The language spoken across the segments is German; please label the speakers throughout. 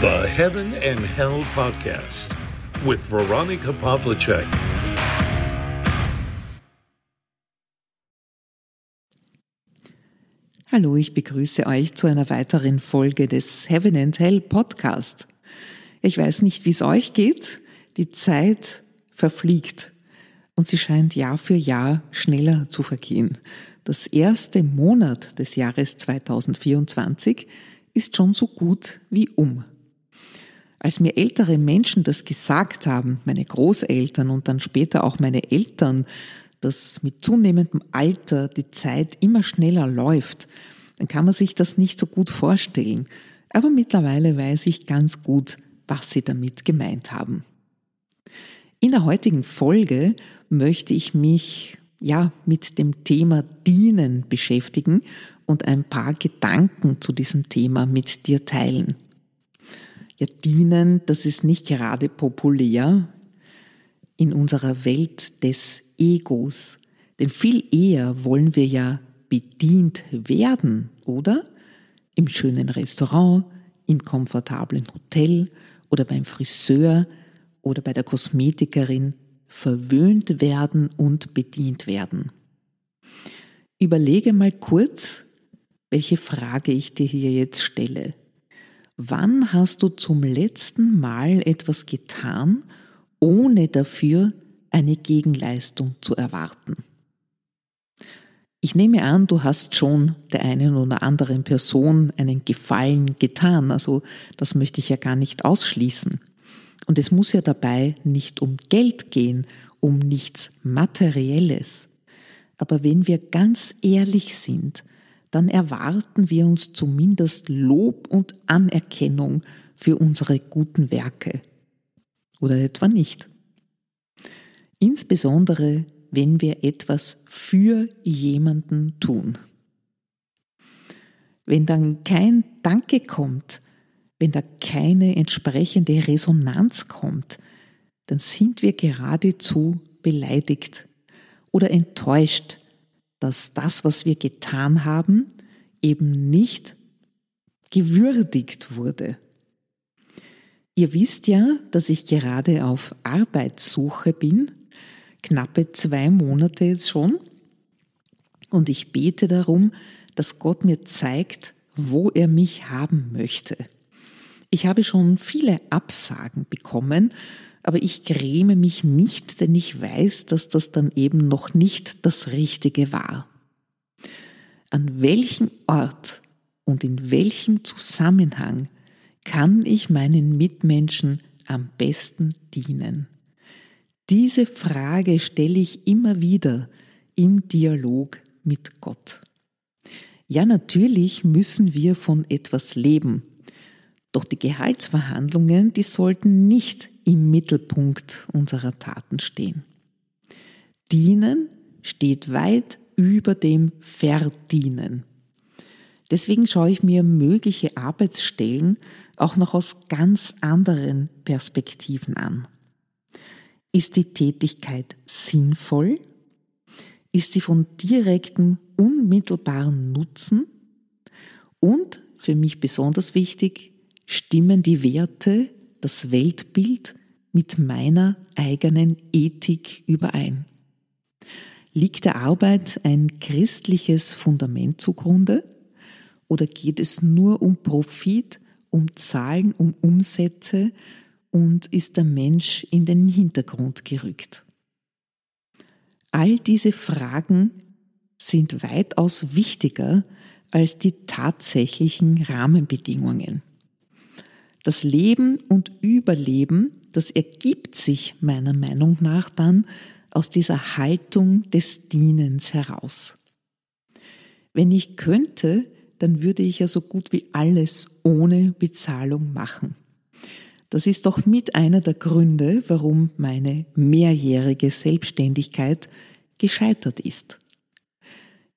Speaker 1: The Heaven and Hell Podcast with Veronica Pavlicek.
Speaker 2: Hallo, ich begrüße euch zu einer weiteren Folge des Heaven and Hell Podcast. Ich weiß nicht, wie es euch geht. Die Zeit verfliegt und sie scheint Jahr für Jahr schneller zu vergehen. Das erste Monat des Jahres 2024 ist schon so gut wie um. Als mir ältere Menschen das gesagt haben, meine Großeltern und dann später auch meine Eltern, dass mit zunehmendem Alter die Zeit immer schneller läuft, dann kann man sich das nicht so gut vorstellen. Aber mittlerweile weiß ich ganz gut, was sie damit gemeint haben. In der heutigen Folge möchte ich mich ja mit dem Thema Dienen beschäftigen und ein paar Gedanken zu diesem Thema mit dir teilen. Ja, Dienen, das ist nicht gerade populär in unserer Welt des Egos, denn viel eher wollen wir ja bedient werden, oder? Im schönen Restaurant, im komfortablen Hotel oder beim Friseur oder bei der Kosmetikerin verwöhnt werden und bedient werden. Überlege mal kurz, welche Frage ich dir hier jetzt stelle. Wann hast du zum letzten Mal etwas getan, ohne dafür eine Gegenleistung zu erwarten? Ich nehme an, du hast schon der einen oder anderen Person einen Gefallen getan, also das möchte ich ja gar nicht ausschließen. Und es muss ja dabei nicht um Geld gehen, um nichts Materielles. Aber wenn wir ganz ehrlich sind, dann erwarten wir uns zumindest Lob und Anerkennung für unsere guten Werke. Oder etwa nicht. Insbesondere, wenn wir etwas für jemanden tun. Wenn dann kein Danke kommt, wenn da keine entsprechende Resonanz kommt, dann sind wir geradezu beleidigt oder enttäuscht, dass das, was wir getan haben, eben nicht gewürdigt wurde. Ihr wisst ja, dass ich gerade auf Arbeitssuche bin, knappe zwei Monate jetzt schon, und ich bete darum, dass Gott mir zeigt, wo er mich haben möchte. Ich habe schon viele Absagen bekommen, aber ich gräme mich nicht, denn ich weiß, dass das dann eben noch nicht das Richtige war. An welchem Ort und in welchem Zusammenhang kann ich meinen Mitmenschen am besten dienen? Diese Frage stelle ich immer wieder im Dialog mit Gott. Ja, natürlich müssen wir von etwas leben. Doch die Gehaltsverhandlungen, die sollten nicht im Mittelpunkt unserer Taten stehen. Dienen steht weit über dem Verdienen. Deswegen schaue ich mir mögliche Arbeitsstellen auch noch aus ganz anderen Perspektiven an. Ist die Tätigkeit sinnvoll? Ist sie von direktem, unmittelbaren Nutzen? Und, für mich besonders wichtig, stimmen die Werte, das Weltbild mit meiner eigenen Ethik überein? Liegt der Arbeit ein christliches Fundament zugrunde? Oder geht es nur um Profit, um Zahlen, um Umsätze und ist der Mensch in den Hintergrund gerückt? All diese Fragen sind weitaus wichtiger als die tatsächlichen Rahmenbedingungen. Das Leben und Überleben, das ergibt sich meiner Meinung nach dann aus dieser Haltung des Dienens heraus. Wenn ich könnte, dann würde ich ja so gut wie alles ohne Bezahlung machen. Das ist doch mit einer der Gründe, warum meine mehrjährige Selbstständigkeit gescheitert ist.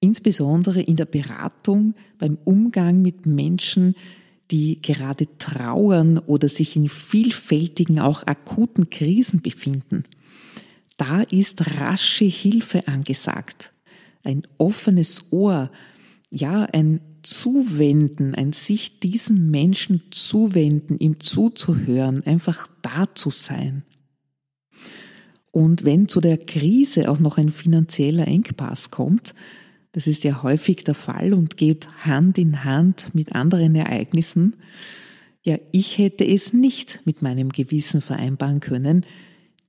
Speaker 2: Insbesondere in der Beratung, beim Umgang mit Menschen, die gerade trauern oder sich in vielfältigen, auch akuten Krisen befinden. Da ist rasche Hilfe angesagt. Ein offenes Ohr, ja, ein Zuwenden, ein sich diesem Menschen zuwenden, ihm zuzuhören, einfach da zu sein. Und wenn zu der Krise auch noch ein finanzieller Engpass kommt, das ist ja häufig der Fall und geht Hand in Hand mit anderen Ereignissen, ja, ich hätte es nicht mit meinem Gewissen vereinbaren können,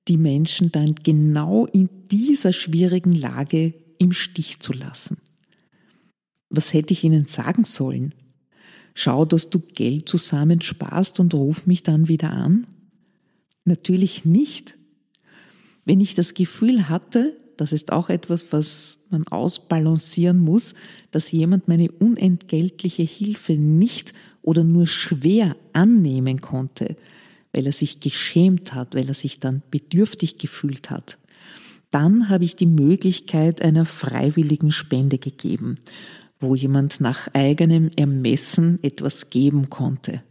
Speaker 2: die Menschen dann genau in dieser schwierigen Lage im Stich zu lassen. Was hätte ich ihnen sagen sollen? Schau, dass du Geld zusammensparst und ruf mich dann wieder an? Natürlich nicht. Wenn ich das Gefühl hatte, das ist auch etwas, was man ausbalancieren muss, dass jemand meine unentgeltliche Hilfe nicht oder nur schwer annehmen konnte, weil er sich geschämt hat, weil er sich dann bedürftig gefühlt hat. Dann habe ich die Möglichkeit einer freiwilligen Spende gegeben, wo jemand nach eigenem Ermessen etwas geben konnte.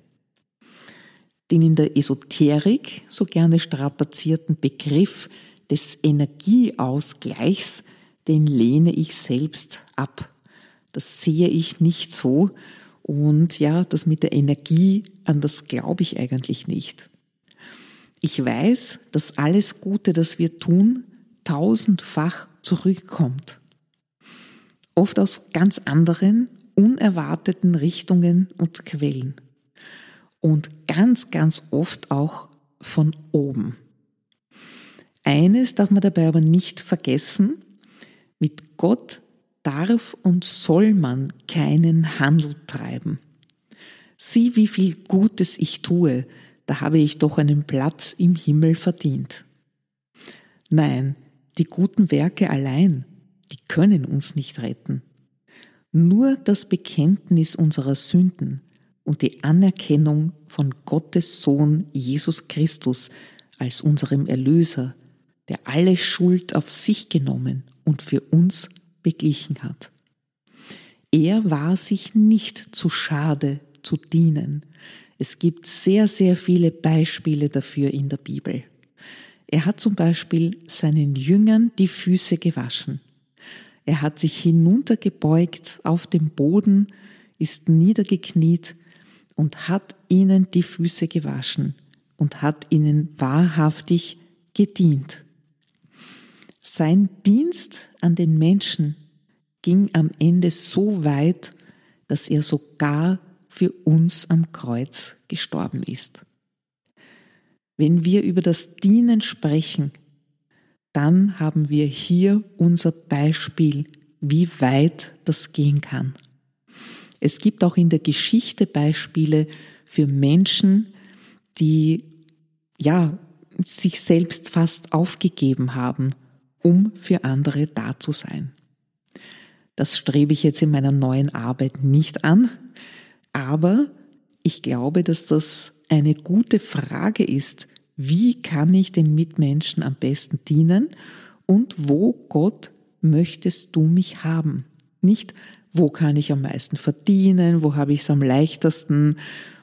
Speaker 2: Den in der Esoterik so gerne strapazierten Begriff des Energieausgleichs, den lehne ich selbst ab. Das sehe ich nicht so. Und ja, das mit der Energie, an das glaube ich eigentlich nicht. Ich weiß, dass alles Gute, das wir tun, tausendfach zurückkommt. Oft aus ganz anderen, unerwarteten Richtungen und Quellen. Und ganz, ganz oft auch von oben. Eines darf man dabei aber nicht vergessen, mit Gott darf und soll man keinen Handel treiben. Sieh, wie viel Gutes ich tue, da habe ich doch einen Platz im Himmel verdient. Nein, die guten Werke allein, die können uns nicht retten. Nur das Bekenntnis unserer Sünden und die Anerkennung von Gottes Sohn Jesus Christus als unserem Erlöser der alle Schuld auf sich genommen und für uns beglichen hat. Er war sich nicht zu schade zu dienen. Es gibt sehr, sehr viele Beispiele dafür in der Bibel. Er hat zum Beispiel seinen Jüngern die Füße gewaschen. Er hat sich hinuntergebeugt auf dem Boden, ist niedergekniet und hat ihnen die Füße gewaschen und hat ihnen wahrhaftig gedient. Sein Dienst an den Menschen ging am Ende so weit, dass er sogar für uns am Kreuz gestorben ist. Wenn wir über das Dienen sprechen, dann haben wir hier unser Beispiel, wie weit das gehen kann. Es gibt auch in der Geschichte Beispiele für Menschen, die ja sich selbst fast aufgegeben haben um für andere da zu sein. Das strebe ich jetzt in meiner neuen Arbeit nicht an, aber ich glaube, dass das eine gute Frage ist, wie kann ich den Mitmenschen am besten dienen und wo, Gott, möchtest du mich haben? Nicht, wo kann ich am meisten verdienen, wo habe ich es am leichtesten,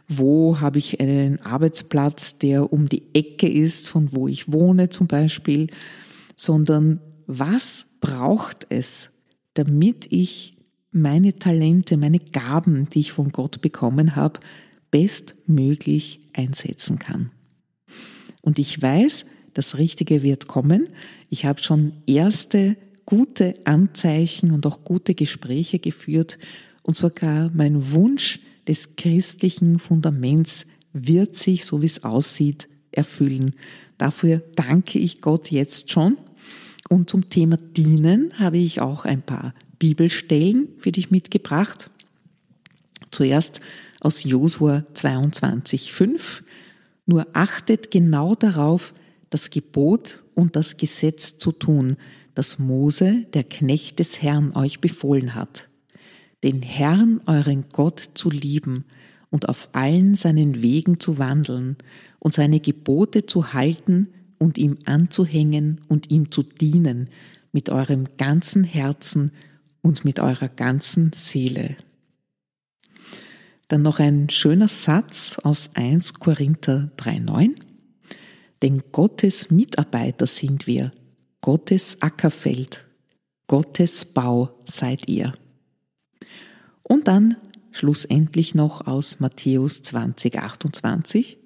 Speaker 2: wo habe ich einen Arbeitsplatz, der um die Ecke ist, von wo ich wohne zum Beispiel, sondern was braucht es, damit ich meine Talente, meine Gaben, die ich von Gott bekommen habe, bestmöglich einsetzen kann. Und ich weiß, das Richtige wird kommen. Ich habe schon erste gute Anzeichen und auch gute Gespräche geführt und sogar mein Wunsch des christlichen Fundaments wird sich, so wie es aussieht, erfüllen. Dafür danke ich Gott jetzt schon und zum Thema Dienen habe ich auch ein paar Bibelstellen für dich mitgebracht. Zuerst aus Josua 22,5. Nur achtet genau darauf, das Gebot und das Gesetz zu tun, das Mose, der Knecht des Herrn, euch befohlen hat. Den Herrn, euren Gott, zu lieben und auf allen seinen Wegen zu wandeln und seine Gebote zu halten und ihm anzuhängen und ihm zu dienen mit eurem ganzen Herzen und mit eurer ganzen Seele. Dann noch ein schöner Satz aus 1 Korinther 3.9. Denn Gottes Mitarbeiter sind wir, Gottes Ackerfeld, Gottes Bau seid ihr. Und dann schlussendlich noch aus Matthäus 20, 28,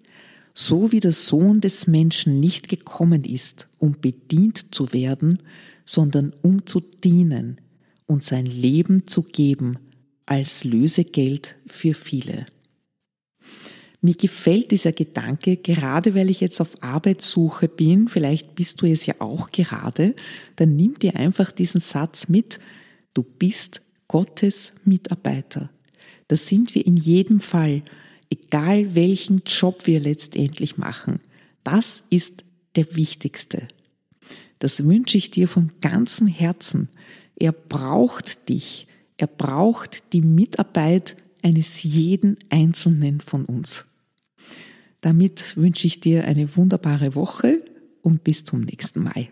Speaker 2: so wie der Sohn des Menschen nicht gekommen ist, um bedient zu werden, sondern um zu dienen und sein Leben zu geben als Lösegeld für viele. Mir gefällt dieser Gedanke, gerade weil ich jetzt auf Arbeitssuche bin, vielleicht bist du es ja auch gerade, dann nimm dir einfach diesen Satz mit, du bist Gottes Mitarbeiter. Das sind wir in jedem Fall, egal welchen Job wir letztendlich machen. Das ist der wichtigste. Das wünsche ich dir von ganzem Herzen. Er braucht dich. Er braucht die Mitarbeit eines jeden Einzelnen von uns. Damit wünsche ich dir eine wunderbare Woche und bis zum nächsten Mal.